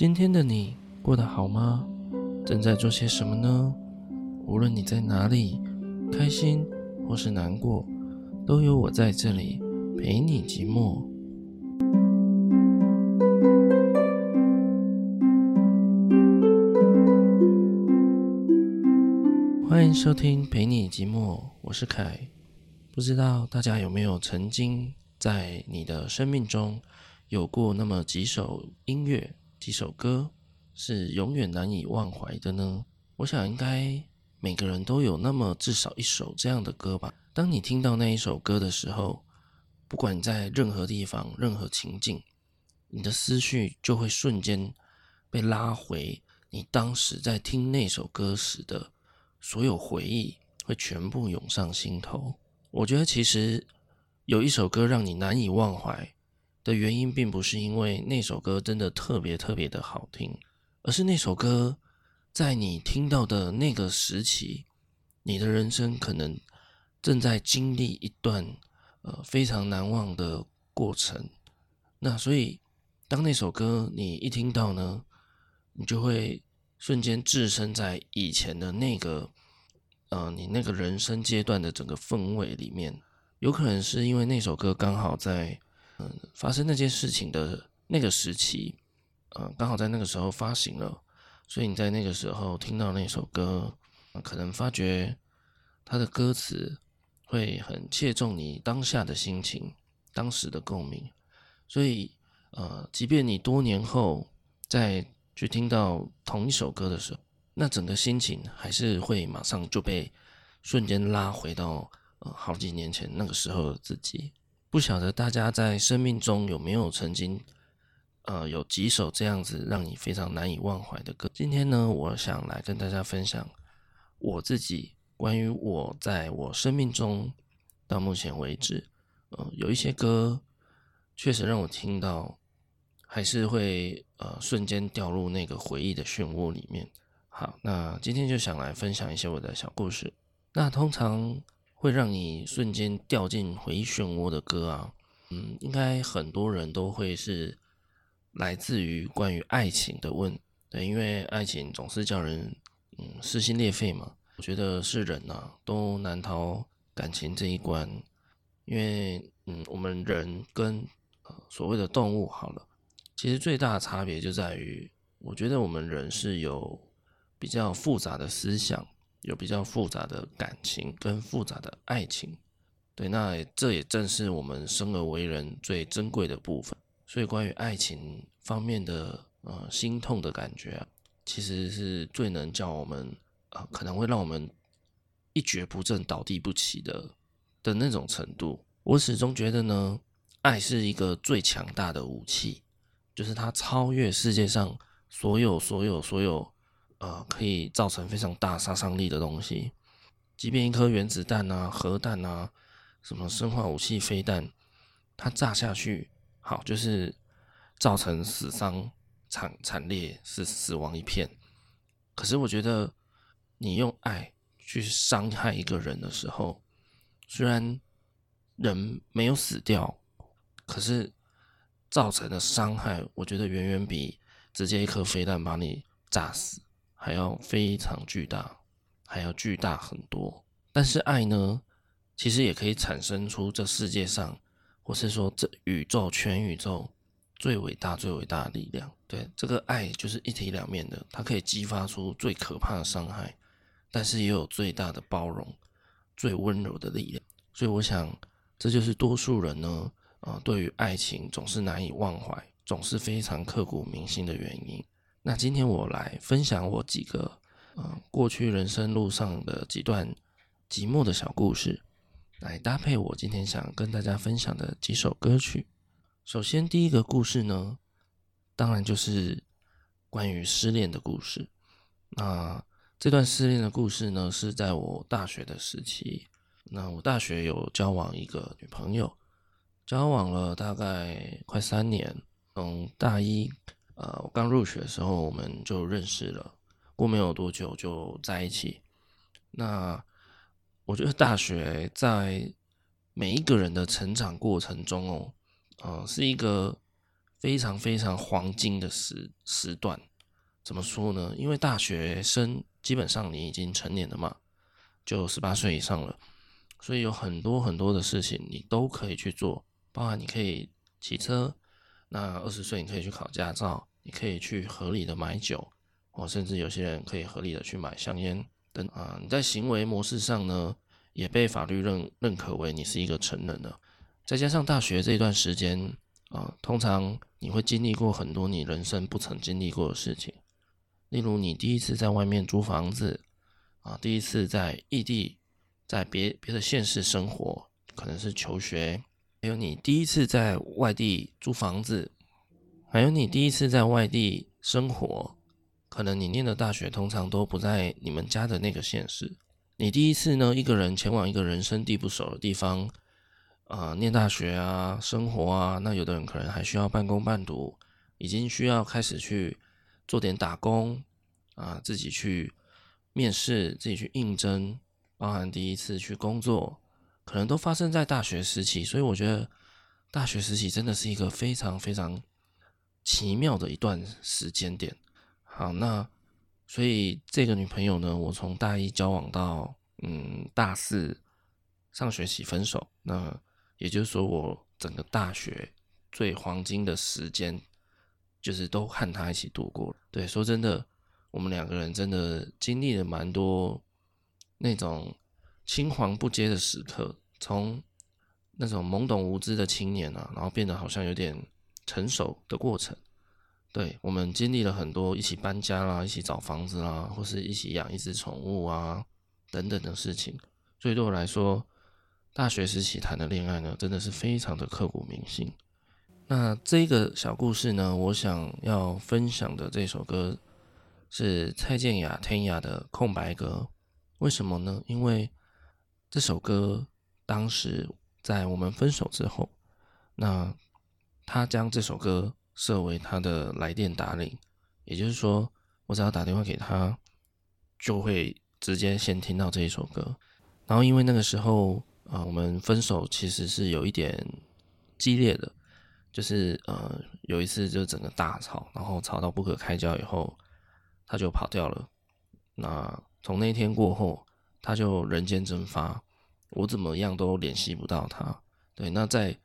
今天的你过得好吗？正在做些什么呢？无论你在哪里，开心或是难过，都有我在这里陪你寂寞。欢迎收听陪你寂寞，我是凯。不知道大家有没有曾经在你的生命中有过那么几首音乐、几首歌是永远难以忘怀的呢？我想应该每个人都有那么至少一首这样的歌吧。当你听到那一首歌的时候，不管你在任何地方、任何情境，你的思绪就会瞬间被拉回你当时在听那首歌时的所有回忆，会全部涌上心头。我觉得其实有一首歌让你难以忘怀的原因，并不是因为那首歌真的特别特别的好听，而是那首歌在你听到的那个时期，你的人生可能正在经历一段呃非常难忘的过程。那所以，当那首歌你一听到呢，你就会瞬间置身在以前的那个。呃，你那个人生阶段的整个氛围里面，有可能是因为那首歌刚好在嗯、发生那件事情的那个时期，呃，刚好在那个时候发行了，所以你在那个时候听到那首歌，可能发觉它的歌词会很切中你当下的心情、当时的共鸣，所以呃，即便你多年后再去听到同一首歌的时候。那整个心情还是会马上就被瞬间拉回到呃好几年前那个时候的自己。不晓得大家在生命中有没有曾经呃有几首这样子让你非常难以忘怀的歌？今天呢，我想来跟大家分享我自己关于我在我生命中到目前为止，呃有一些歌确实让我听到还是会呃瞬间掉入那个回忆的漩涡里面。好，那今天就想来分享一些我的小故事。那通常会让你瞬间掉进回忆漩涡的歌啊，嗯，应该很多人都会是来自于关于爱情的问，对，因为爱情总是叫人嗯撕心裂肺嘛。我觉得是人呐、啊，都难逃感情这一关，因为嗯，我们人跟所谓的动物好了，其实最大的差别就在于，我觉得我们人是有。比较复杂的思想，有比较复杂的感情跟复杂的爱情，对，那这也正是我们生而为人最珍贵的部分。所以，关于爱情方面的呃心痛的感觉啊，其实是最能叫我们啊、可能会让我们一蹶不振、倒地不起的的那种程度。我始终觉得呢，爱是一个最强大的武器，就是它超越世界上所有、所有、所有。呃，可以造成非常大杀伤力的东西，即便一颗原子弹啊、核弹啊、什么生化武器、飞弹，它炸下去，好，就是造成死伤惨惨烈，是死亡一片。可是我觉得，你用爱去伤害一个人的时候，虽然人没有死掉，可是造成的伤害，我觉得远远比直接一颗飞弹把你炸死。还要非常巨大，还要巨大很多。但是爱呢，其实也可以产生出这世界上，或是说这宇宙全宇宙最伟大、最伟大的力量。对，这个爱就是一体两面的，它可以激发出最可怕的伤害，但是也有最大的包容、最温柔的力量。所以我想，这就是多数人呢，啊、呃，对于爱情总是难以忘怀，总是非常刻骨铭心的原因。那今天我来分享我几个，呃，过去人生路上的几段寂寞的小故事，来搭配我今天想跟大家分享的几首歌曲。首先，第一个故事呢，当然就是关于失恋的故事。那这段失恋的故事呢，是在我大学的时期。那我大学有交往一个女朋友，交往了大概快三年，从大一。呃，我刚入学的时候我们就认识了，过没有多久就在一起。那我觉得大学在每一个人的成长过程中哦，呃，是一个非常非常黄金的时时段。怎么说呢？因为大学生基本上你已经成年了嘛，就十八岁以上了，所以有很多很多的事情你都可以去做，包含你可以骑车，那二十岁你可以去考驾照，你可以去合理的买酒，或甚至有些人可以合理的去买香烟等啊。你在行为模式上呢，也被法律认认可为你是一个成人了。再加上大学这一段时间啊，通常你会经历过很多你人生不曾经历过的事情。例如，你第一次在外面租房子啊，第一次在异地，在别别的县市生活，可能是求学；还有你第一次在外地租房子，还有你第一次在外地生活，可能你念的大学通常都不在你们家的那个县市。你第一次呢，一个人前往一个人生地不熟的地方，啊，念大学啊，生活啊，那有的人可能还需要半工半读，已经需要开始去。做点打工啊，自己去面试，自己去应征，包含第一次去工作，可能都发生在大学时期。所以我觉得大学时期真的是一个非常非常奇妙的一段时间点。好，那所以这个女朋友呢，我从大一交往到嗯大四上学期分手，那也就是说我整个大学最黄金的时间。就是都和他一起度过了。对，说真的，我们两个人真的经历了蛮多那种青黄不接的时刻，从那种懵懂无知的青年啊，然后变得好像有点成熟的过程。对，我们经历了很多一起搬家啦，一起找房子啦，或是一起养一只宠物啊等等的事情。所以对我来说，大学时期谈的恋爱呢，真的是非常的刻骨铭心。那这个小故事呢，我想要分享的这首歌是蔡健雅天雅的《空白格》。为什么呢？因为这首歌当时在我们分手之后，那他将这首歌设为他的来电打铃，也就是说，我只要打电话给他，就会直接先听到这一首歌。然后因为那个时候啊，我们分手其实是有一点激烈的。就是呃，有一次就整个大吵，然后吵到不可开交以后，他就跑掉了。那从那天过后，他就人间蒸发，我怎么样都联系不到他。对，那在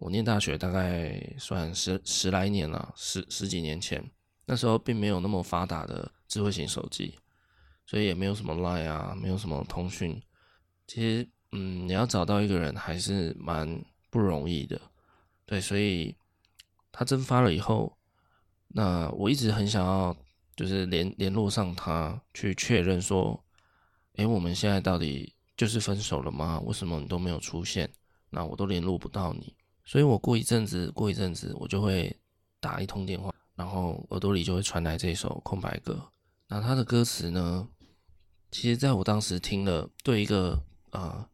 我念大学大概算十十来年了，十十几年前，那时候并没有那么发达的智慧型手机，所以也没有什么 Line 啊，没有什么通讯。其实，嗯，你要找到一个人还是蛮不容易的。对，所以他蒸发了以后，那我一直很想要，就是联联络上他，去确认说，诶，我们现在到底就是分手了吗？为什么你都没有出现？那我都联络不到你，所以我过一阵子，过一阵子，我就会打一通电话，然后耳朵里就会传来这首空白歌。那他的歌词呢，其实在我当时听了，对一个啊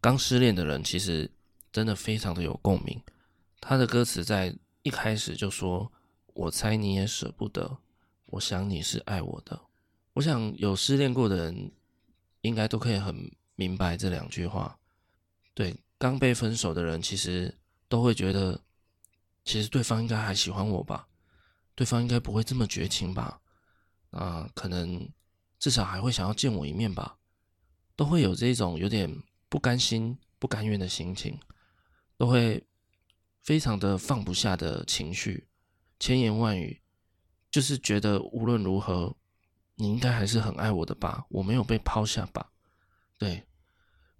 刚失恋的人，其实真的非常的有共鸣。他的歌词在一开始就说：“我猜你也舍不得，我想你是爱我的。”我想有失恋过的人应该都可以很明白这两句话。对，刚被分手的人其实都会觉得，其实对方应该还喜欢我吧，对方应该不会这么绝情吧？啊，可能至少还会想要见我一面吧？都会有这种有点不甘心、不甘愿的心情，都会。非常的放不下的情绪，千言万语，就是觉得无论如何，你应该还是很爱我的吧？我没有被抛下吧？对，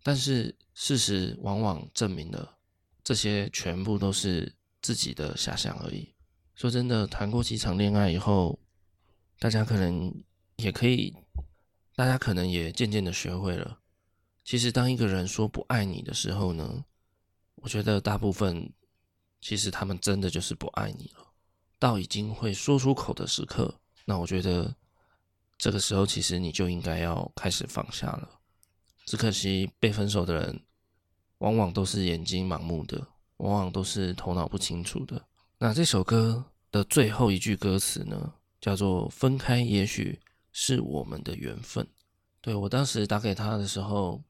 但是事实往往证明了，这些全部都是自己的遐想而已。说真的，谈过几场恋爱以后，大家可能也可以，大家可能也渐渐的学会了，其实当一个人说不爱你的时候呢，我觉得大部分。其实他们真的就是不爱你了，到已经会说出口的时刻，那我觉得这个时候其实你就应该要开始放下了。只可惜被分手的人，往往都是眼睛盲目的，往往都是头脑不清楚的。那这首歌的最后一句歌词呢，叫做“分开也许是我们的缘分”。对，我当时打给他的时候，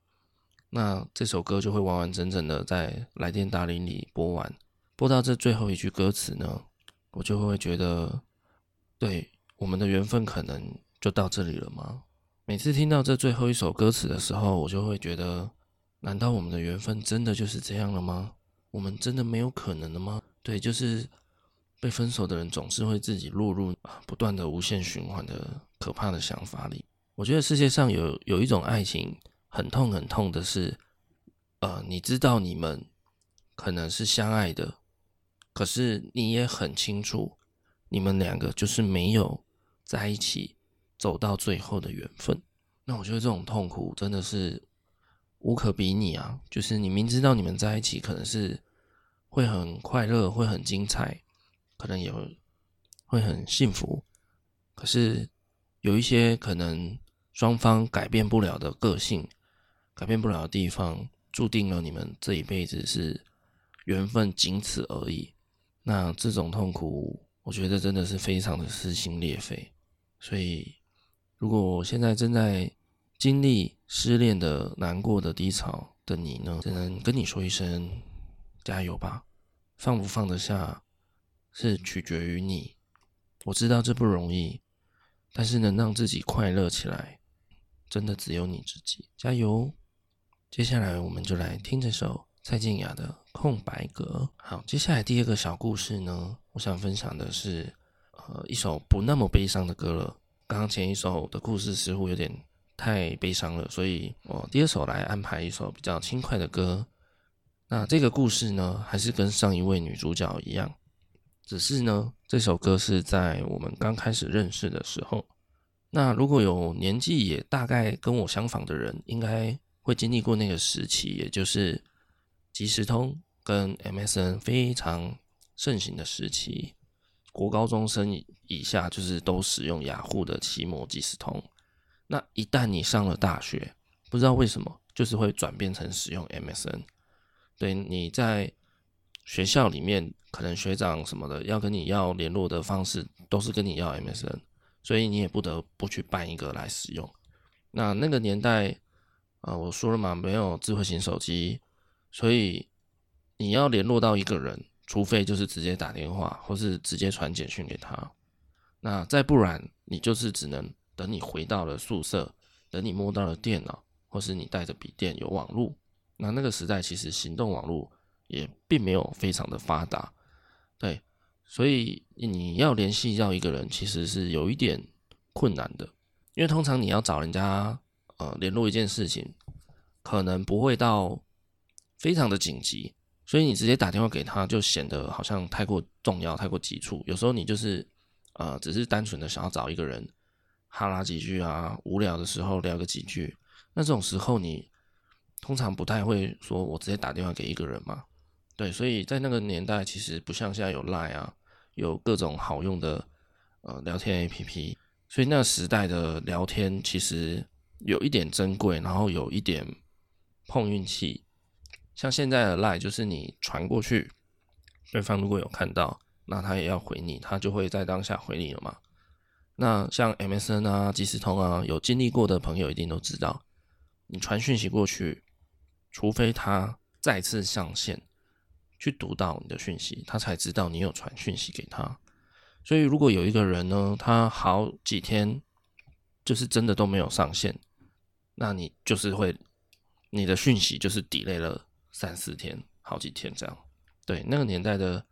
那这首歌就会完完整整的在来电答铃里播完。播到这最后一句歌词呢，我就会觉得，对，我们的缘分可能就到这里了吗？每次听到这最后一首歌词的时候，我就会觉得，难道我们的缘分真的就是这样了吗？我们真的没有可能了吗？对，就是被分手的人总是会自己落入不断的无限循环的可怕的想法里。我觉得世界上有有一种爱情很痛很痛的是，呃，你知道你们可能是相爱的，可是你也很清楚，你们两个就是没有在一起走到最后的缘分。那我觉得这种痛苦真的是无可比拟啊！就是你明知道你们在一起可能是会很快乐，会很精彩，可能也会很幸福，可是有一些可能。双方改变不了的个性，改变不了的地方，注定了你们这一辈子是缘分，仅此而已。那这种痛苦，我觉得真的是非常的撕心裂肺。所以，如果我现在正在经历失恋的难过的低潮的你呢，只能跟你说一声加油吧。放不放得下，是取决于你。我知道这不容易，但是能让自己快乐起来。真的只有你自己，加油！接下来我们就来听这首蔡健雅的《空白格》。好，接下来第二个小故事呢，我想分享的是，呃，一首不那么悲伤的歌了。刚刚前一首的故事似乎有点太悲伤了，所以我第二首来安排一首比较轻快的歌。那这个故事呢，还是跟上一位女主角一样，只是呢，这首歌是在我们刚开始认识的时候。那如果有年纪也大概跟我相仿的人，应该会经历过那个时期，也就是即时通跟 MSN 非常盛行的时期。国高中生以下就是都使用雅虎的奇摩即时通。那一旦你上了大学，不知道为什么，就是会转变成使用 MSN。对，你在学校里面，可能学长什么的要跟你要联络的方式，都是跟你要 MSN。所以你也不得不去办一个来使用。那那个年代，啊、我说了嘛，没有智慧型手机，所以你要联络到一个人，除非就是直接打电话，或是直接传简讯给他。那再不然，你就是只能等你回到了宿舍，等你摸到了电脑，或是你带着笔电有网络。那那个时代其实行动网络也并没有非常的发达，对。所以你要联系到一个人，其实是有一点困难的，因为通常你要找人家呃联络一件事情，可能不会到非常的紧急，所以你直接打电话给他，就显得好像太过重要、太过急促。有时候你就是呃只是单纯的想要找一个人哈拉几句啊，无聊的时候聊个几句，那这种时候你通常不太会说我直接打电话给一个人嘛。对，所以在那个年代，其实不像现在有 lie 啊，有各种好用的呃聊天 APP，所以那时代的聊天其实有一点珍贵，然后有一点碰运气。像现在的 lie 就是你传过去，对方如果有看到，那他也要回你，他就会在当下回你了嘛。那像 MSN 啊、即时通啊，有经历过的朋友一定都知道，你传讯息过去，除非他再次上线。去读到你的讯息，他才知道你有传讯息给他。所以，如果有一个人呢，他好几天就是真的都没有上线，那你就是会你的讯息就是 delay 了三四天、好几天这样。对，那个年代的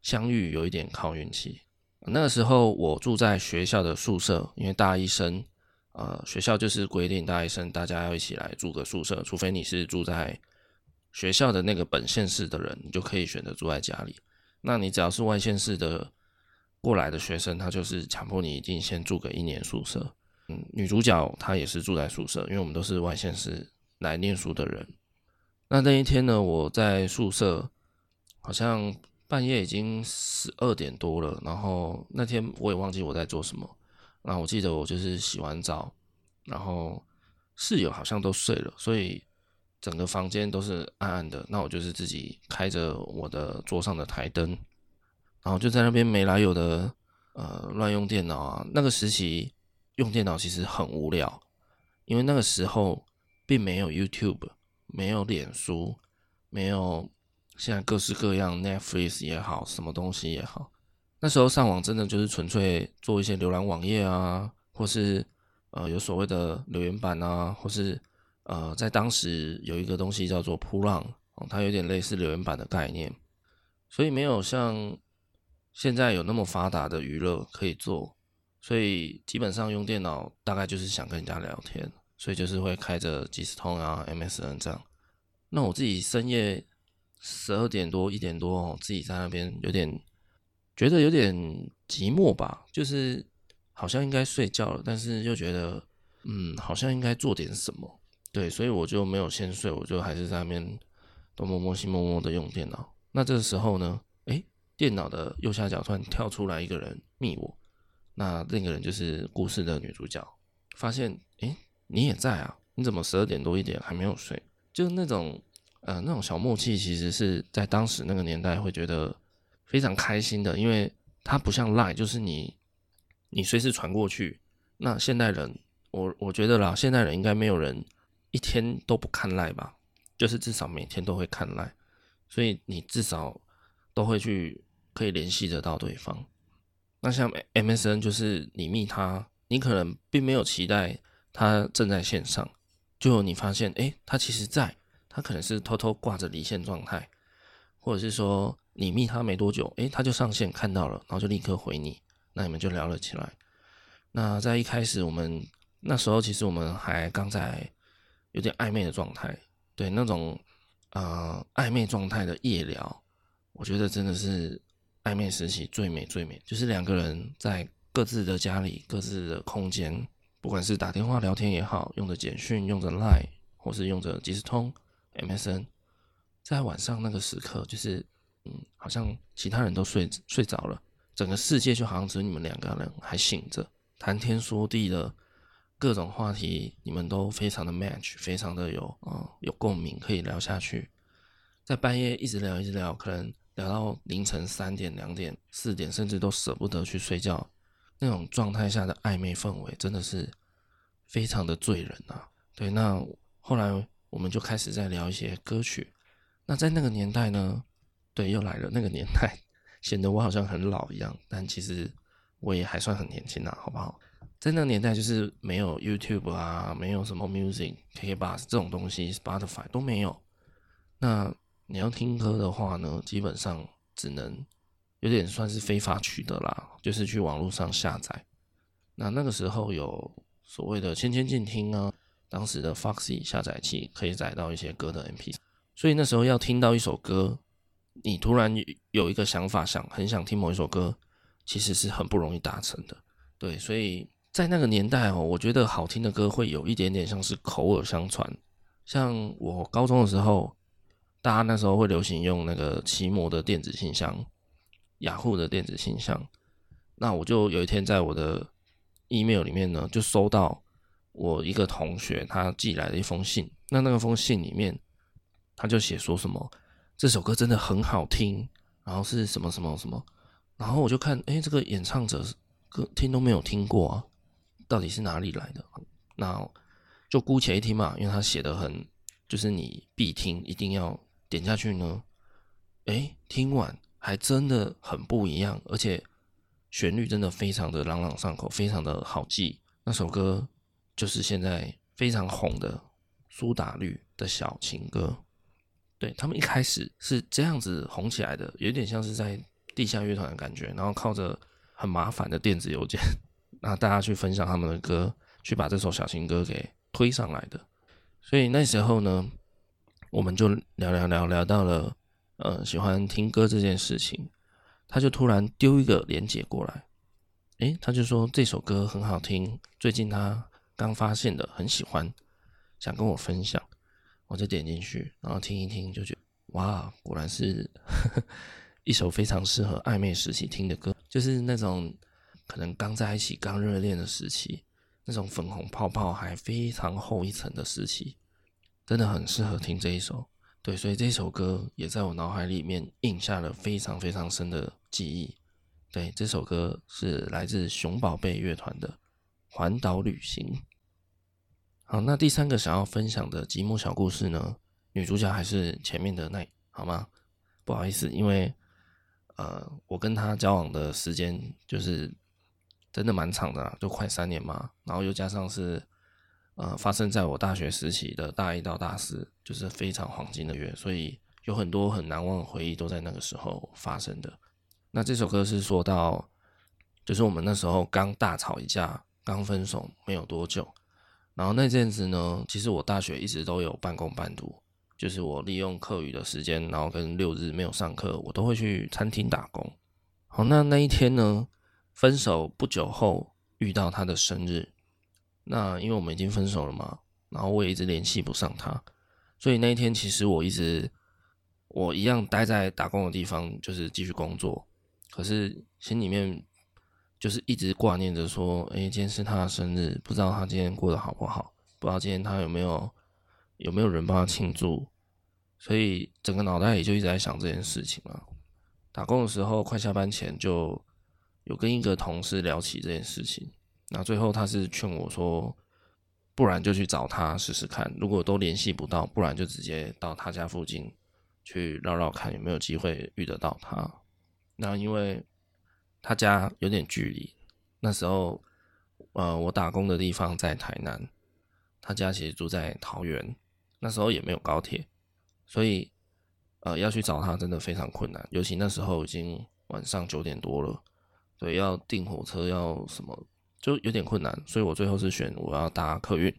相遇有一点靠运气。那个时候我住在学校的宿舍，因为大一生，呃，学校就是规定大一生大家要一起来住个宿舍，除非你是住在。学校的那个本县市的人，你就可以选择住在家里。那你只要是外县市的过来的学生，他就是强迫你一定先住个一年宿舍。嗯，女主角她也是住在宿舍，因为我们都是外县市来念书的人。那那一天呢，我在宿舍，好像半夜已经十二点多了。然后那天我也忘记我在做什么。那我记得我就是洗完澡，然后室友好像都睡了，所以。整个房间都是暗暗的，那我就是自己开着我的桌上的台灯，然后就在那边没来由的呃乱用电脑啊。那个时期用电脑其实很无聊，因为那个时候并没有 YouTube，没有脸书，没有现在各式各样 Netflix 也好，什么东西也好。那时候上网真的就是纯粹做一些浏览网页啊，或是呃有所谓的留言板啊，或是呃在当时有一个东西叫做噗浪，哦，它有点类似留言板的概念，所以没有像现在有那么发达的娱乐可以做，所以基本上用电脑大概就是想跟人家聊天，所以就是会开着即时通啊、MSN 这样。那我自己深夜十二点多、一点多哦，自己在那边有点。觉得有点寂寞吧，就是好像应该睡觉了，但是又觉得，嗯，好像应该做点什么，对，所以我就没有先睡，我就还是在那边东摸摸西摸摸的用电脑。那这个时候呢，诶，电脑的右下角突然跳出来一个人密我，那另一个人就是故事的女主角，发现，诶，你也在啊？你怎么十二点多一点还没有睡？就是那种，呃，那种小默契，其实是在当时那个年代会觉得。非常开心的，因为它不像 Line，就是你你随时传过去。那现代人，我我觉得啦，现代人应该没有人一天都不看 Line 吧，就是至少每天都会看 Line，所以你至少都会去可以联系得到对方。那像 MSN，就是你密他，你可能并没有期待他正在线上，就你发现，诶，他其实在，他可能是偷偷挂着离线状态，或者是说。你密他没多久，诶，他就上线看到了，然后就立刻回你，那你们就聊了起来。那在一开始，我们那时候其实我们还刚在有点暧昧的状态，对那种呃暧昧状态的夜聊，我觉得真的是暧昧时期最美最美，就是两个人在各自的家里、各自的空间，不管是打电话聊天也好，用着简讯、用着 Line，或是用着即时通、MSN，在晚上那个时刻，就是。嗯，好像其他人都睡睡着了，整个世界就好像只有你们两个人还醒着，谈天说地的各种话题，你们都非常的 match，非常的有嗯有共鸣，可以聊下去，在半夜一直聊一直聊，可能聊到凌晨三点、两点、四点，甚至都舍不得去睡觉，那种状态下的暧昧氛围真的是非常的醉人啊。对，那后来我们就开始在聊一些歌曲，那在那个年代呢？对，又来了那个年代，显得我好像很老一样，但其实我也还算很年轻啊，好不好？在那个年代，就是没有 YouTube 啊，没有什么 Music、KKBOX 这种东西，Spotify 都没有。那你要听歌的话呢，基本上只能有点算是非法取得啦，就是去网络上下载。那那个时候有所谓的千千静听啊，当时的 Foxy 下载器可以载到一些歌的 MP，所以那时候要听到一首歌。你突然有一个想法，想很想听某一首歌，其实是很不容易达成的。对，所以在那个年代哦，我觉得好听的歌会有一点点像是口耳相传。像我高中的时候，大家那时候会流行用那个奇摩的电子信箱、雅虎的电子信箱。那我就有一天在我的 email 里面呢，就收到我一个同学他寄来的一封信。那那个封信里面，他就写说什么。这首歌真的很好听，然后是什么什么什么，然后我就看，哎，这个演唱者歌听都没有听过啊，到底是哪里来的？那就姑且一听嘛，因为他写的很，就是你必听，一定要点下去呢。哎，听完还真的很不一样，而且旋律真的非常的朗朗上口，非常的好记。那首歌就是现在非常红的苏打绿的小情歌。对，他们一开始是这样子红起来的，有点像是在地下乐团的感觉，然后靠着很麻烦的电子邮件，那大家去分享他们的歌，去把这首小情歌给推上来的。所以那时候呢，我们就聊聊聊聊到了，呃，喜欢听歌这件事情，他就突然丢一个链接过来，诶，他就说这首歌很好听，最近他刚发现的，很喜欢，想跟我分享。我就点进去，然后听一听，就觉得哇，果然是呵 呵一首非常适合暧昧时期听的歌，就是那种可能刚在一起、刚热恋的时期，那种粉红泡泡还非常厚一层的时期，真的很适合听这一首。对，所以这首歌也在我脑海里面印下了非常非常深的记忆。对，这首歌是来自熊宝贝乐团的《环岛旅行》。好，那第三个想要分享的寂寞小故事呢？女主角还是前面的那，好吗？不好意思，因为呃，我跟他交往的时间就是真的蛮长的，就快三年嘛。然后又加上是呃发生在我大学时期的大一到大四，就是非常黄金的月，所以有很多很难忘的回忆都在那个时候发生的。那这首歌是说到，就是我们那时候刚大吵一架，刚分手没有多久。然后那阵子呢，其实我大学一直都有半工半读，就是我利用课余的时间，然后跟六日没有上课，我都会去餐厅打工。好，那那一天呢，分手不久后遇到他的生日，那因为我们已经分手了嘛，然后我也一直联系不上他，所以那一天其实我一直我一样待在打工的地方，就是继续工作，可是心里面。就是一直挂念着说，哎，今天是他的生日，不知道他今天过得好不好，不知道今天他有没有有没有人帮他庆祝，所以整个脑袋里就一直在想这件事情嘛。打工的时候，快下班前就有跟一个同事聊起这件事情，那最后他是劝我说，不然就去找他试试看，如果都联系不到，不然就直接到他家附近去绕绕看有没有机会遇得到他。那因为。他家有点距离，那时候，呃，我打工的地方在台南，他家其实住在桃园，那时候也没有高铁，所以，呃，要去找他真的非常困难，尤其那时候已经晚上九点多了，所以要订火车要什么就有点困难，所以我最后是选我要搭客运，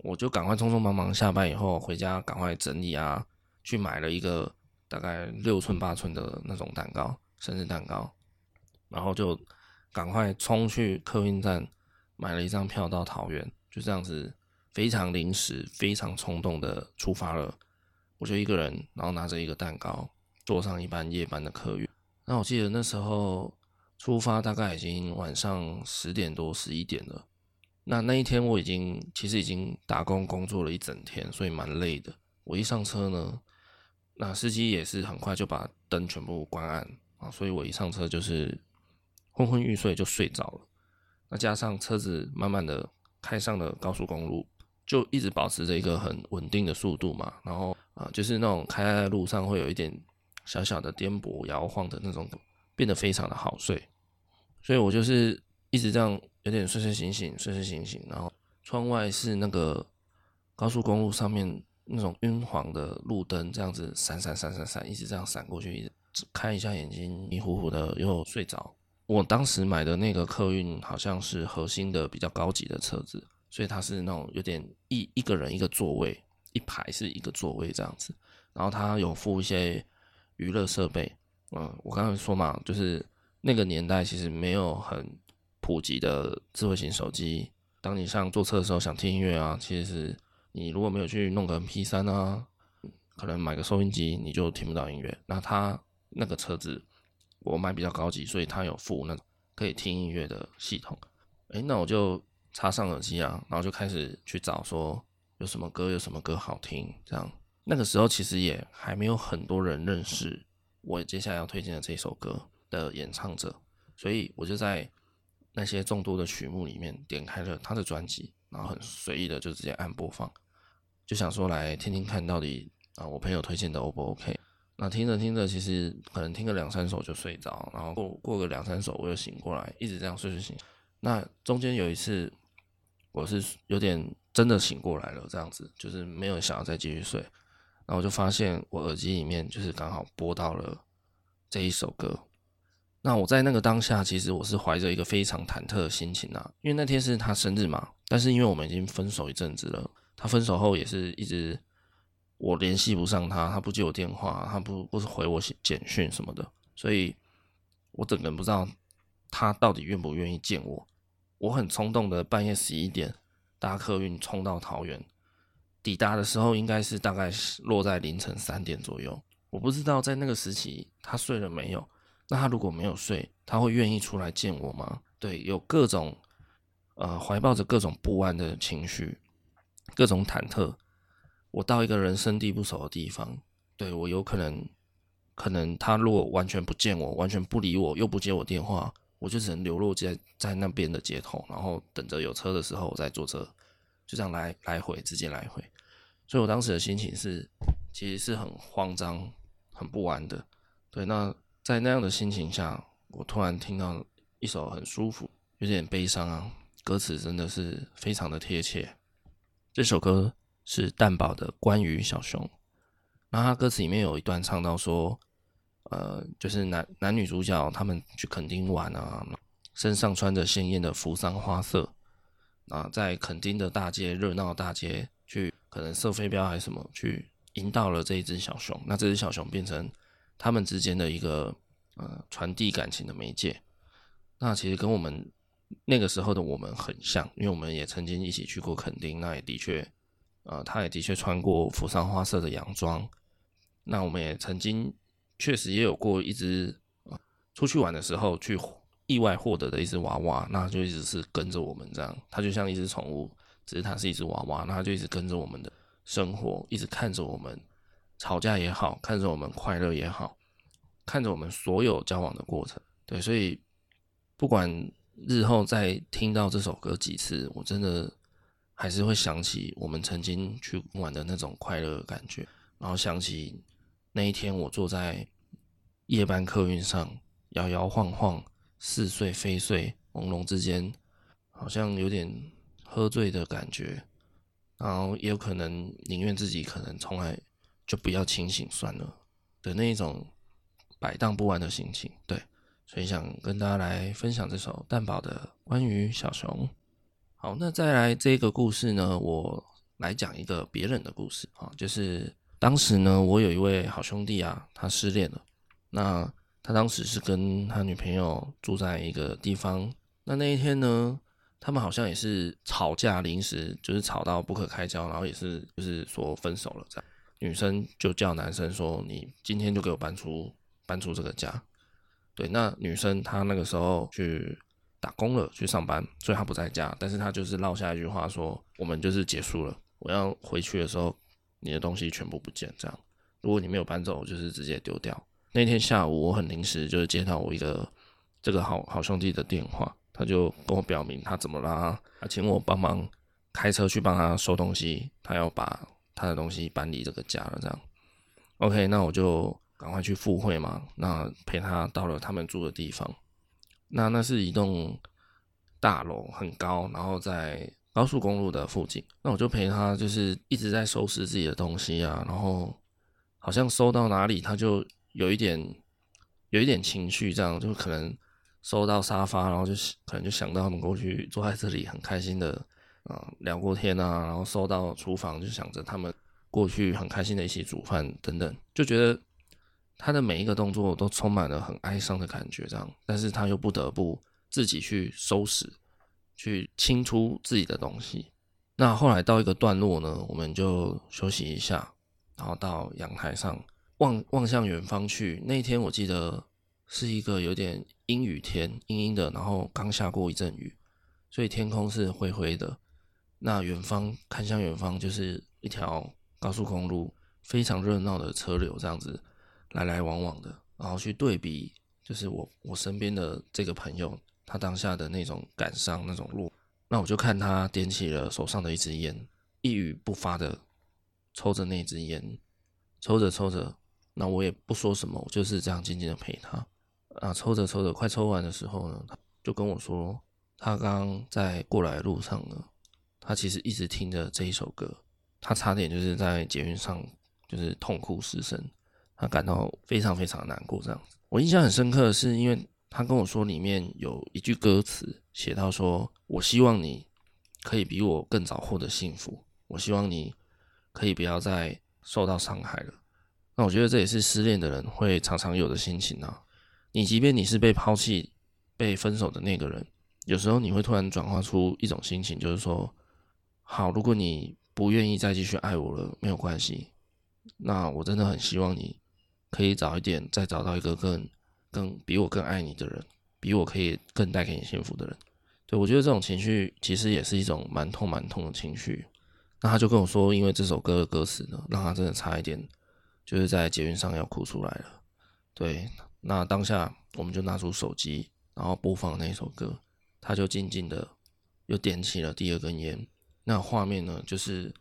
我就赶快匆匆忙忙下班以后回家赶快整理啊，去买了一个大概六寸八寸的那种蛋糕，生日蛋糕。然后就赶快冲去客运站买了一张票到桃园，就这样子非常临时、非常冲动的出发了。我就一个人，然后拿着一个蛋糕，坐上一班夜班的客运。那我记得那时候出发大概已经晚上十点多、十一点了。那那一天我已经其实已经打工工作了一整天，所以蛮累的。我一上车呢，那司机也是很快就把灯全部关暗啊，所以我一上车就是。昏昏欲睡就睡着了，那加上车子慢慢的开上了高速公路，就一直保持着一个很稳定的速度嘛，然后啊、就是那种开在路上会有一点小小的颠簸摇晃的那种，变得非常的好睡，所以我就是一直这样有点睡睡醒醒，睡睡醒醒，然后窗外是那个高速公路上面那种晕黄的路灯，这样子闪闪闪闪闪，一直这样闪过去，一直开一下眼睛，迷糊糊的又睡着。我当时买的那个客运好像是核心的比较高级的车子，所以它是那种有点一一个人一个座位，一排是一个座位这样子，然后它有附一些娱乐设备。嗯，我刚才说嘛，就是那个年代其实没有很普及的智慧型手机，当你上坐车的时候想听音乐啊，其实是你如果没有去弄个 MP3 啊，可能买个收音机你就听不到音乐。那它那个车子。我买比较高级，所以它有附那种可以听音乐的系统。诶，那我就插上耳机啊，然后就开始去找说有什么歌，有什么歌好听。这样那个时候其实也还没有很多人认识我接下来要推荐的这首歌的演唱者，所以我就在那些众多的曲目里面点开了他的专辑，然后很随意的就直接按播放，就想说来听听看到底啊我朋友推荐的 O 不 OK。那听着听着，其实可能听个两三首就睡着，然后过过个两三首我又醒过来，一直这样睡睡醒。那中间有一次，我是有点真的醒过来了，这样子就是没有想要再继续睡，然后我就发现我耳机里面就是刚好播到了这一首歌。那我在那个当下，其实我是怀着一个非常忐忑的心情啊，因为那天是他生日嘛，但是因为我们已经分手一阵子了，他分手后也是一直。我联系不上他，他不接我电话，他不不是回我简讯什么的，所以我整个人不知道他到底愿不愿意见我。我很冲动的半夜十一点搭客运冲到桃园，抵达的时候应该是大概落在凌晨三点左右。我不知道在那个时期他睡了没有。那他如果没有睡，他会愿意出来见我吗？对，有各种呃怀抱着各种不安的情绪，各种忐忑。我到一个人生地不熟的地方，对，我有可能，可能他如果完全不见我，完全不理我，又不接我电话，我就只能流落在在那边的街头，然后等着有车的时候我再坐车，就这样来来回，直接来回。所以我当时的心情是，其实是很慌张、很不安的。对，那在那样的心情下，我突然听到一首很舒服、有点悲伤啊，歌词真的是非常的贴切。这首歌是蛋堡的《关于小熊》，那他歌词里面有一段唱到说，呃，就是男男女主角他们去垦丁玩啊，身上穿着鲜艳的扶桑花色，啊，在垦丁的大街热闹大街去，可能射飞镖还是什么，去引导了这一只小熊，那这只小熊变成。他们之间的一个呃传递感情的媒介，那其实跟我们那个时候的我们很像，因为我们也曾经一起去过垦丁，那也的确，呃，他也的确穿过扶桑花色的洋装，那我们也曾经确实也有过一只呃出去玩的时候去意外获得的一只娃娃，那就一直是跟着我们这样，它就像一只宠物，只是它是一只娃娃，那它就一直跟着我们的生活，一直看着我们。吵架也好，看着我们快乐也好，看着我们所有交往的过程，对，所以不管日后再听到这首歌几次，我真的还是会想起我们曾经去玩的那种快乐的感觉，然后想起那一天我坐在夜班客运上，摇摇晃晃，似睡非睡，朦胧之间，好像有点喝醉的感觉，然后也有可能宁愿自己可能从来。就不要清醒算了的那一种摆荡不安的心情，对，所以想跟大家来分享这首蛋堡的关于小熊。好，那再来这个故事呢，我来讲一个别人的故事啊，就是当时呢，我有一位好兄弟啊，他失恋了，那他当时是跟他女朋友住在一个地方，那那一天呢，他们好像也是吵架，临时就是吵到不可开交，然后也是就是说分手了这样。女生就叫男生说：“你今天就给我搬出搬出这个家。”对，那女生她那个时候去打工了，去上班，所以他不在家。但是他就是落下一句话说：“我们就是结束了，我要回去的时候，你的东西全部不见。这样，如果你没有搬走，就是直接丢掉。”那天下午我很临时就是接到我一个这个好好兄弟的电话，他就跟我表明他怎么啦，他请我帮忙开车去帮他收东西，他要把。他的东西搬离这个家了，这样，OK，那我就赶快去赴会嘛。那陪他到了他们住的地方，那那是一栋大楼，很高，然后在高速公路的附近。那我就陪他，就是一直在收拾自己的东西啊，然后好像收到哪里，他就有一点有一点情绪，这样就可能收到沙发，然后就可能就想到他们过去坐在这里很开心的。啊，聊过天啊，然后收到厨房，就想着他们过去很开心的一起煮饭等等，就觉得他的每一个动作都充满了很哀伤的感觉，这样，但是他又不得不自己去收拾，去清出自己的东西。那后来到一个段落呢，我们就休息一下，然后到阳台上望望向远方去。那一天我记得是一个有点阴雨天，阴阴的，然后刚下过一阵雨，所以天空是灰灰的。那远方看向远方，就是一条高速公路，非常热闹的车流，这样子来来往往的，然后去对比，就是我我身边的这个朋友，他当下的那种感伤，那种落，那我就看他点起了手上的一支烟，一语不发的抽着那支烟，抽着抽着，那我也不说什么，我就是这样静静的陪他，啊，抽着抽着，快抽完的时候呢，他就跟我说，他刚刚在过来的路上呢。他其实一直听着这一首歌，他差点就是在捷运上就是痛哭失声，他感到非常非常难过。这样子，我印象很深刻是，因为他跟我说里面有一句歌词写到说：“我希望你可以比我更早获得幸福，我希望你可以不要再受到伤害了。”那我觉得这也是失恋的人会常常有的心情啊。你即便你是被抛弃、被分手的那个人，有时候你会突然转化出一种心情，就是说。好，如果你不愿意再继续爱我了，没有关系。那我真的很希望你可以早一点再找到一个更、更比我更爱你的人，比我可以更带给你幸福的人。对，我觉得这种情绪其实也是一种蛮痛、蛮痛的情绪。那他就跟我说，因为这首歌的歌词呢，让他真的差一点就是在捷运上要哭出来了。对，那当下我们就拿出手机，然后播放那首歌，他就静静的又点起了第二根烟。那画面呢，就是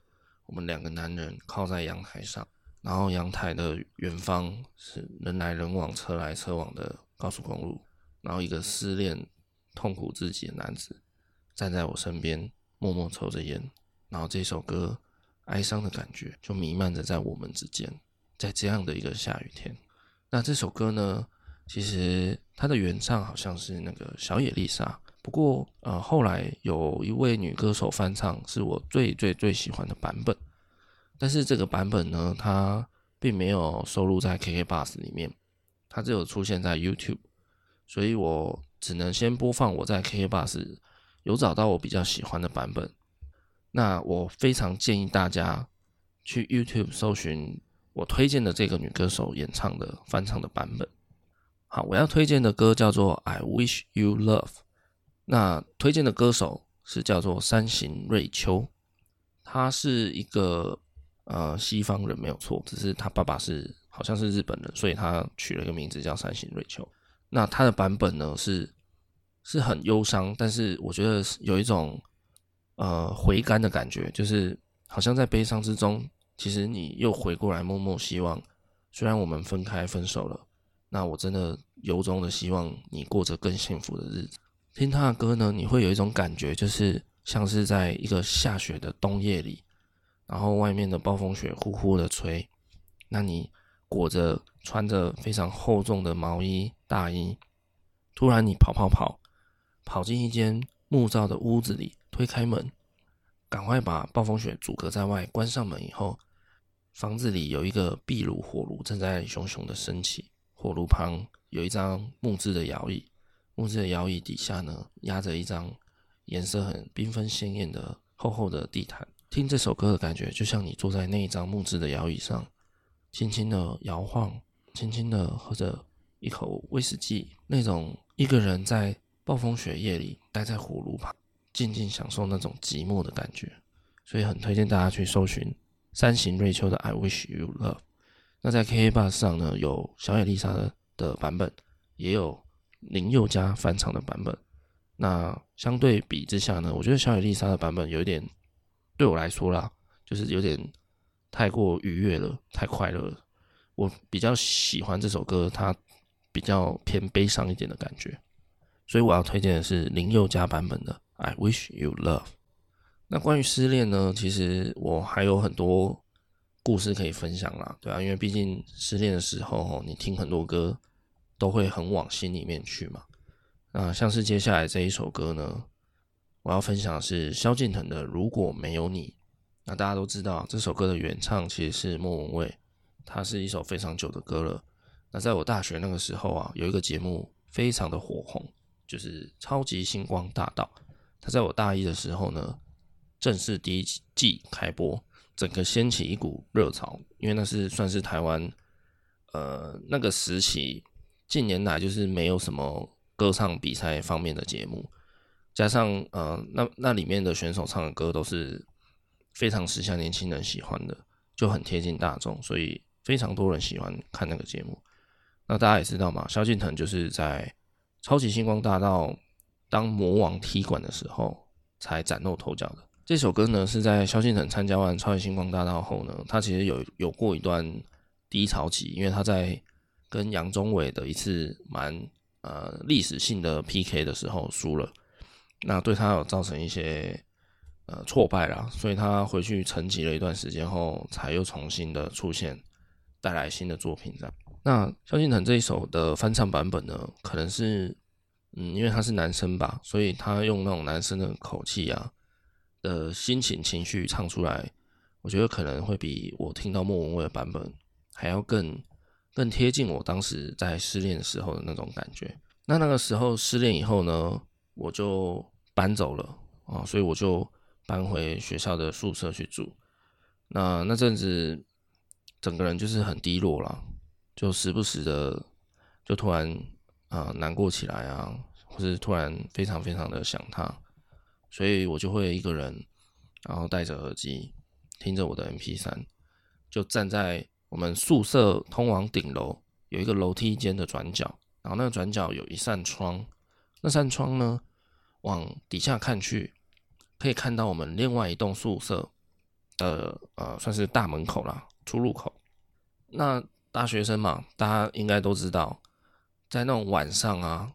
我们两个男人靠在阳台上，然后阳台的远方是人来人往、车来车往的高速公路，然后一个失恋、痛苦至极的男子站在我身边，默默抽着烟，然后这首歌哀伤的感觉就弥漫着在我们之间，在这样的一个下雨天。那这首歌呢，其实它的原唱好像是那个小野丽莎，不过呃后来有一位女歌手翻唱，是我最最最喜欢的版本。但是这个版本呢，它并没有收录在 KKBOX 里面，它只有出现在 YouTube，所以我只能先播放我在 KKBOX 有找到我比较喜欢的版本。那我非常建议大家去 YouTube 搜寻我推荐的这个女歌手演唱的翻唱的版本。好，我要推荐的歌叫做《I Wish You Love》，那推荐的歌手是叫做山形瑞秋，她是一个。呃，西方人没有错，只是他爸爸是好像是日本人，所以他取了一个名字叫山形瑞秋。那他的版本呢是是很忧伤，但是我觉得有一种呃回甘的感觉，就是好像在悲伤之中，其实你又回过来默默希望，虽然我们分开分手了，那我真的由衷的希望你过着更幸福的日子。听他的歌呢，你会有一种感觉，就是像是在一个下雪的冬夜里。然后外面的暴风雪呼呼的吹，那你裹着穿着非常厚重的毛衣大衣，突然你跑跑跑跑进一间木造的屋子里，推开门，赶快把暴风雪阻隔在外，关上门以后，房子里有一个壁炉火炉正在熊熊的升起，火炉旁有一张木质的摇椅，木质的摇椅底下呢压着一张颜色很缤纷鲜艳的厚厚的地毯。听这首歌的感觉，就像你坐在那一张木质的摇椅上，轻轻的摇晃，轻轻的喝着一口威士忌，那种一个人在暴风雪夜里待在火炉旁，静静享受那种寂寞的感觉。所以很推荐大家去搜寻山形瑞秋的《I Wish You Love》。那在 KKBOX 上呢，有小野丽莎的的版本，也有林宥嘉翻唱的版本。那相对比之下呢，我觉得小野丽莎的版本有一点。对我来说啦，就是有点太过愉悦了，太快乐了。我比较喜欢这首歌，它比较偏悲伤一点的感觉，所以我要推荐的是林宥嘉版本的《I Wish You Love》。那关于失恋呢，其实我还有很多故事可以分享啦，对啊，因为毕竟失恋的时候，你听很多歌都会很往心里面去嘛。那像是接下来这一首歌呢，我要分享的是萧敬腾的《如果没有你》。那大家都知道，这首歌的原唱其实是莫文蔚，它是一首非常久的歌了。那在我大学那个时候啊，有一个节目非常的火红，就是《超级星光大道》。它在我大一的时候呢，正式第一季开播，整个掀起一股热潮，因为那是算是台湾呃那个时期近年来就是没有什么歌唱比赛方面的节目。加上呃，那那里面的选手唱的歌都是非常时下年轻人喜欢的，就很贴近大众，所以非常多人喜欢看那个节目。那大家也知道嘛，萧敬腾就是在《超级星光大道》当魔王踢馆的时候才崭露头角的。这首歌呢，是在萧敬腾参加完《超级星光大道》后呢，他其实有有过一段低潮期，因为他在跟杨宗纬的一次蛮呃历史性的 PK 的时候输了。那对他有造成一些呃挫败啦，所以他回去沉寂了一段时间后，才又重新的出现，带来新的作品这样。那萧敬腾这一首的翻唱版本呢，可能是嗯，因为他是男生吧，所以他用那种男生的口气啊的心情情绪唱出来，我觉得可能会比我听到莫文蔚的版本还要更更贴近我当时在失恋的时候的那种感觉。那那个时候失恋以后呢，我就搬走了啊，所以我就搬回学校的宿舍去住。那那阵子，整个人就是很低落啦，就时不时的就突然啊难过起来啊，或是突然非常非常的想他，所以我就会一个人，然后戴着耳机听着我的 MP3，就站在我们宿舍通往顶楼有一个楼梯间的转角，然后那个转角有一扇窗。那扇窗呢，往底下看去，可以看到我们另外一栋宿舍的呃，算是大门口啦，出入口。那大学生嘛，大家应该都知道，在那种晚上啊，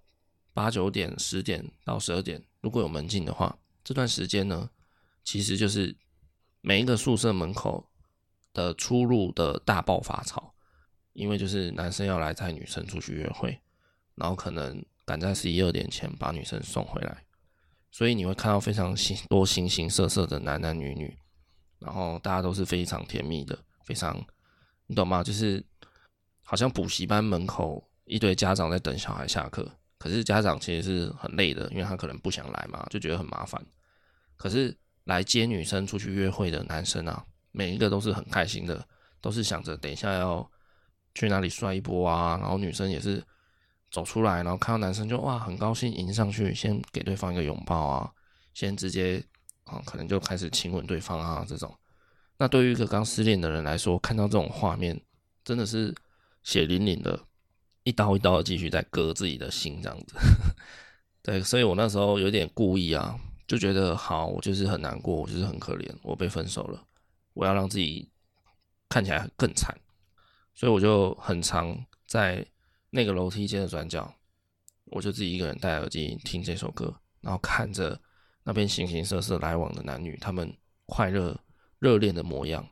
八九点、十点到十二点，如果有门禁的话，这段时间呢，其实就是每一个宿舍门口的出入的大爆发潮，因为就是男生要来带女生出去约会，然后可能赶在十一二点前把女生送回来，所以你会看到非常多形形色色的男男女女，然后大家都是非常甜蜜的，非常。你懂吗？就是好像补习班门口一堆家长在等小孩下课，可是家长其实是很累的，因为他可能不想来嘛，就觉得很麻烦。可是来接女生出去约会的男生啊，每一个都是很开心的，都是想着等一下要去哪里帅一波啊。然后女生也是走出来，然后看到男生就哇很高兴迎上去，先给对方一个拥抱啊，先直接啊可能就开始亲吻对方啊这种。那对于一个刚失恋的人来说，看到这种画面，真的是血淋淋的，一刀一刀的继续在割自己的心，这样子。对，所以我那时候有点故意啊，就觉得好，我就是很难过，我就是很可怜，我被分手了，我要让自己看起来更惨，所以我就很常在那个楼梯间的转角，我就自己一个人戴耳机听这首歌，然后看着那边形形色色来往的男女，他们快乐。热恋的模样，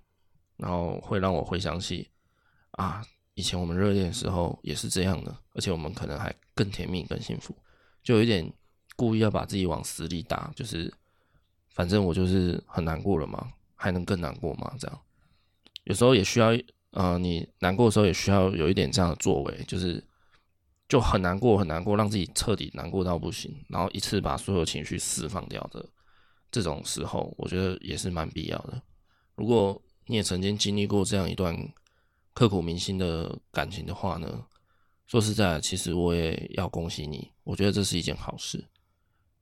然后会让我回想起啊，以前我们热恋的时候也是这样的，而且我们可能还更甜蜜、更幸福，就有一点故意要把自己往死里打，就是反正我就是很难过了嘛，还能更难过吗？这样有时候也需要，呃，你难过的时候也需要有一点这样的作为，就是就很难过、很难过，让自己彻底难过到不行，然后一次把所有情绪释放掉的这种时候，我觉得也是蛮必要的。如果你也曾经经历过这样一段刻骨铭心的感情的话呢，说实在，其实我也要恭喜你，我觉得这是一件好事。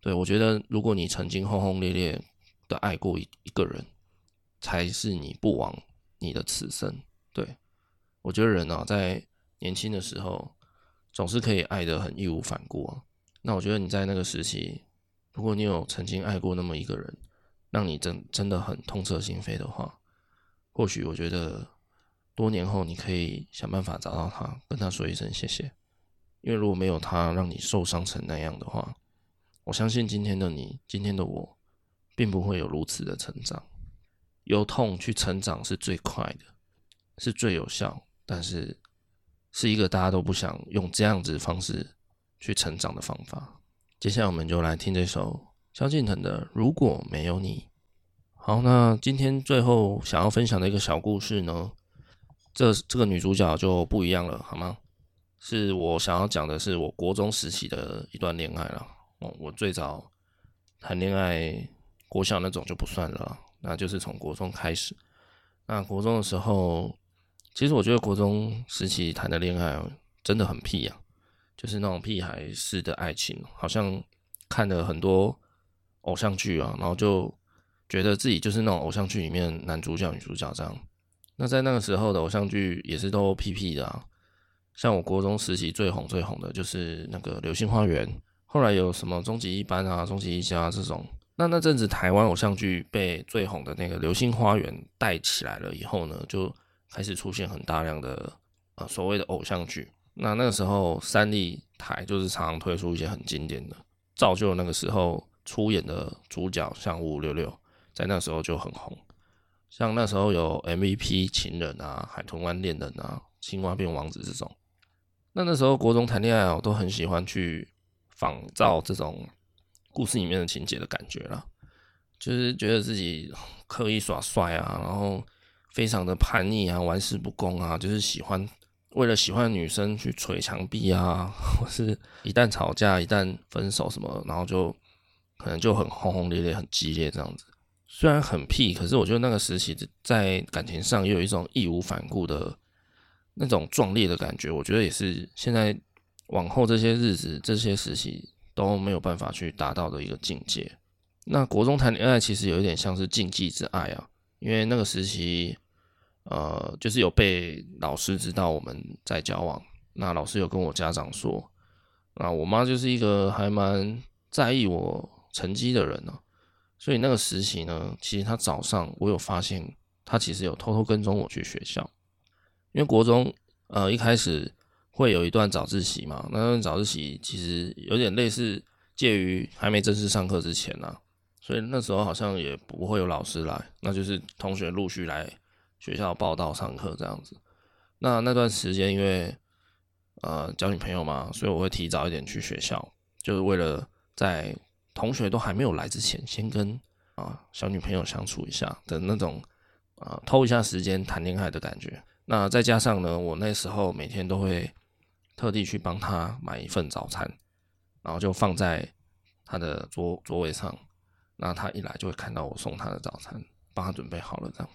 对，我觉得如果你曾经轰轰烈烈的爱过一一个人，才是你不枉你的此生。对，我觉得人啊，在年轻的时候总是可以爱得很义无反顾啊。那我觉得你在那个时期，如果你有曾经爱过那么一个人，让你真真的很痛彻心扉的话，或许我觉得多年后你可以想办法找到他，跟他说一声谢谢。因为如果没有他让你受伤成那样的话，我相信今天的你，今天的我，并不会有如此的成长。由痛去成长是最快的，是最有效，但是是一个大家都不想用这样子方式去成长的方法。接下来我们就来听这首。萧敬腾的《如果没有你》。好，那今天最后想要分享的一个小故事呢，这这个女主角就不一样了，好吗？是我想要讲的是我国中时期的一段恋爱了。哦，我最早谈恋爱，国小那种就不算了，那就是从国中开始。那国中的时候，其实我觉得国中时期谈的恋爱真的很屁呀，就是那种屁孩式的爱情，好像看了很多。偶像剧啊，然后就觉得自己就是那种偶像剧里面男主角、女主角这样。那在那个时候的偶像剧也是都屁屁的啊，像我国中时期最红最红的就是那个《流星花园》，后来有什么《终极一班》啊、《终极一家》这种。那那阵子台湾偶像剧被最红的那个《流星花园》带起来了以后呢，就开始出现很大量的呃所谓的偶像剧。那那个时候三立台就是常常推出一些很经典的，造就那个时候。出演的主角像五五六六，在那时候就很红，像那时候有 MVP 情人啊、海豚湾恋人啊、青蛙变王子这种。那那时候国中谈恋爱哦，都很喜欢去仿造这种故事里面的情节的感觉啦，就是觉得自己刻意耍帅啊，然后非常的叛逆啊、玩世不恭啊，就是喜欢为了喜欢女生去捶墙壁啊，或是一旦吵架、一旦分手什么，然后就。可能就很轰轰烈烈、很激烈这样子，虽然很屁，可是我觉得那个时期在感情上也有一种义无反顾的那种壮烈的感觉。我觉得也是现在往后这些日子、这些时期都没有办法去达到的一个境界。那国中谈恋爱其实有一点像是禁忌之爱啊，因为那个时期，呃，就是有被老师知道我们在交往，那老师有跟我家长说，那我妈就是一个还蛮在意我。成绩的人呢、所以那个时期呢，其实他早上我有发现，他其实有偷偷跟踪我去学校。因为国中呃一开始会有一段早自习嘛，那段早自习其实有点类似介于还没正式上课之前呢、啊，所以那时候好像也不会有老师来，那就是同学陆续来学校报到上课这样子。那那段时间因为呃交女朋友嘛，所以我会提早一点去学校，就是为了在同学都还没有来之前，先跟啊小女朋友相处一下的那种啊偷一下时间谈恋爱的感觉。那再加上呢，我那时候每天都会特地去帮她买一份早餐，然后就放在她的桌座位上。那她一来就会看到我送她的早餐，帮她准备好了这样，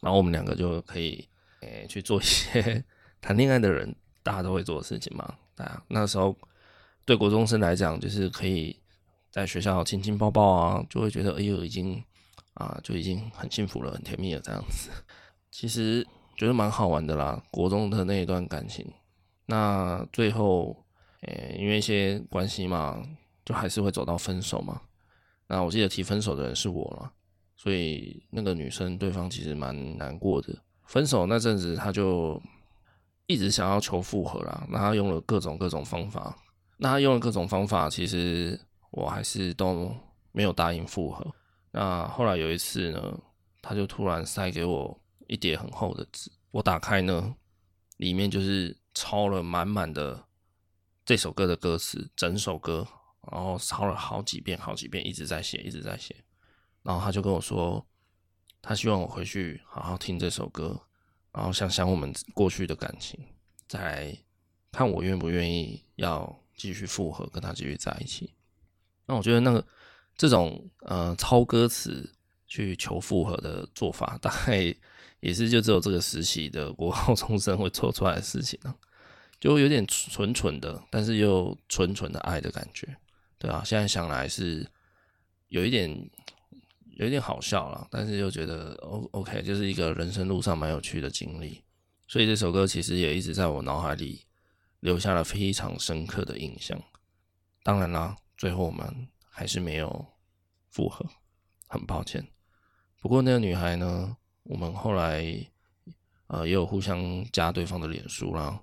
然后我们两个就可以。诶、去做一些 谈恋爱的人大家都会做的事情嘛。啊，那时候对国中生来讲，就是可以在学校亲亲抱抱啊，就会觉得哎呦，已经啊，就已经很幸福了，很甜蜜了这样子。其实觉得蛮好玩的啦，国中的那一段感情。那最后，诶、因为一些关系嘛，就还是会走到分手嘛。那我记得提分手的人是我了，所以那个女生对方其实蛮难过的。分手那阵子，他就一直想要求复合啦。那他用了各种各种方法，那他用了各种方法，其实我还是都没有答应复合。那后来有一次呢，他就突然塞给我一叠很厚的纸，我打开呢，里面就是抄了满满的这首歌的歌词，整首歌，然后抄了好几遍，好几遍，一直在写，一直在写。然后他就跟我说。他希望我回去好好听这首歌，然后想想我们过去的感情，再来看我愿不愿意要继续复合，跟他继续在一起。那我觉得那个这种呃抄歌词去求复合的做法，大概也是就只有这个时期的国高中生会做出来的事情了，就有点纯纯的，但是又纯纯的爱的感觉，对啊，现在想来是有一点。有点好笑了，但是又觉得 O OK，就是一个人生路上蛮有趣的经历，所以这首歌其实也一直在我脑海里留下了非常深刻的印象。当然啦，最后我们还是没有复合，很抱歉。不过那个女孩呢，我们后来呃也有互相加对方的脸书啦。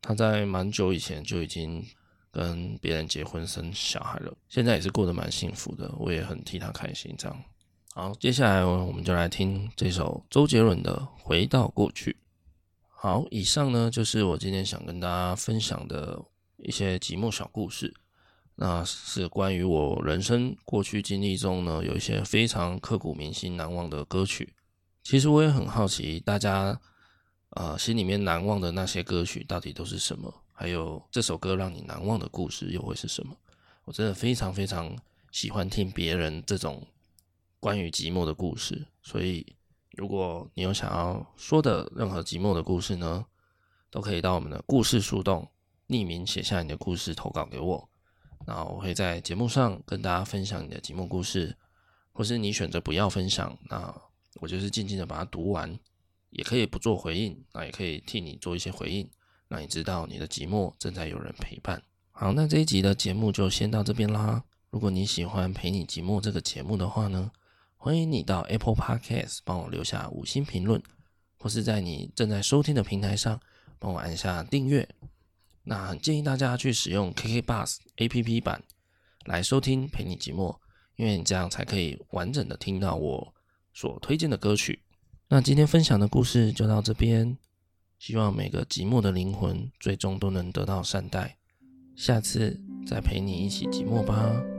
她在蛮久以前就已经跟别人结婚生小孩了，现在也是过得蛮幸福的，我也很替他开心。这样，好，接下来我们就来听这首周杰伦的《回到过去》。好，以上呢就是我今天想跟大家分享的一些寂寞小故事，那是关于我人生过去经历中呢有一些非常刻骨铭心、难忘的歌曲。其实我也很好奇，大家呃心里面难忘的那些歌曲到底都是什么？还有这首歌让你难忘的故事又会是什么？我真的非常非常喜欢听别人这种关于寂寞的故事，所以如果你有想要说的任何寂寞的故事呢，都可以到我们的故事树洞匿名写下你的故事投稿给我，那我会在节目上跟大家分享你的寂寞故事，或是你选择不要分享，那我就是静静的把它读完，也可以不做回应，那也可以替你做一些回应。让你知道你的寂寞正在有人陪伴。好，那这一集的节目就先到这边啦。如果你喜欢《陪你寂寞》这个节目的话呢，欢迎你到 Apple Podcast 帮我留下五星评论，或是在你正在收听的平台上帮我按下订阅。那很建议大家去使用 KKBOX APP 版来收听《陪你寂寞》，因为你这样才可以完整的听到我所推荐的歌曲。那今天分享的故事就到这边。希望每个寂寞的灵魂最终都能得到善待。下次再陪你一起寂寞吧。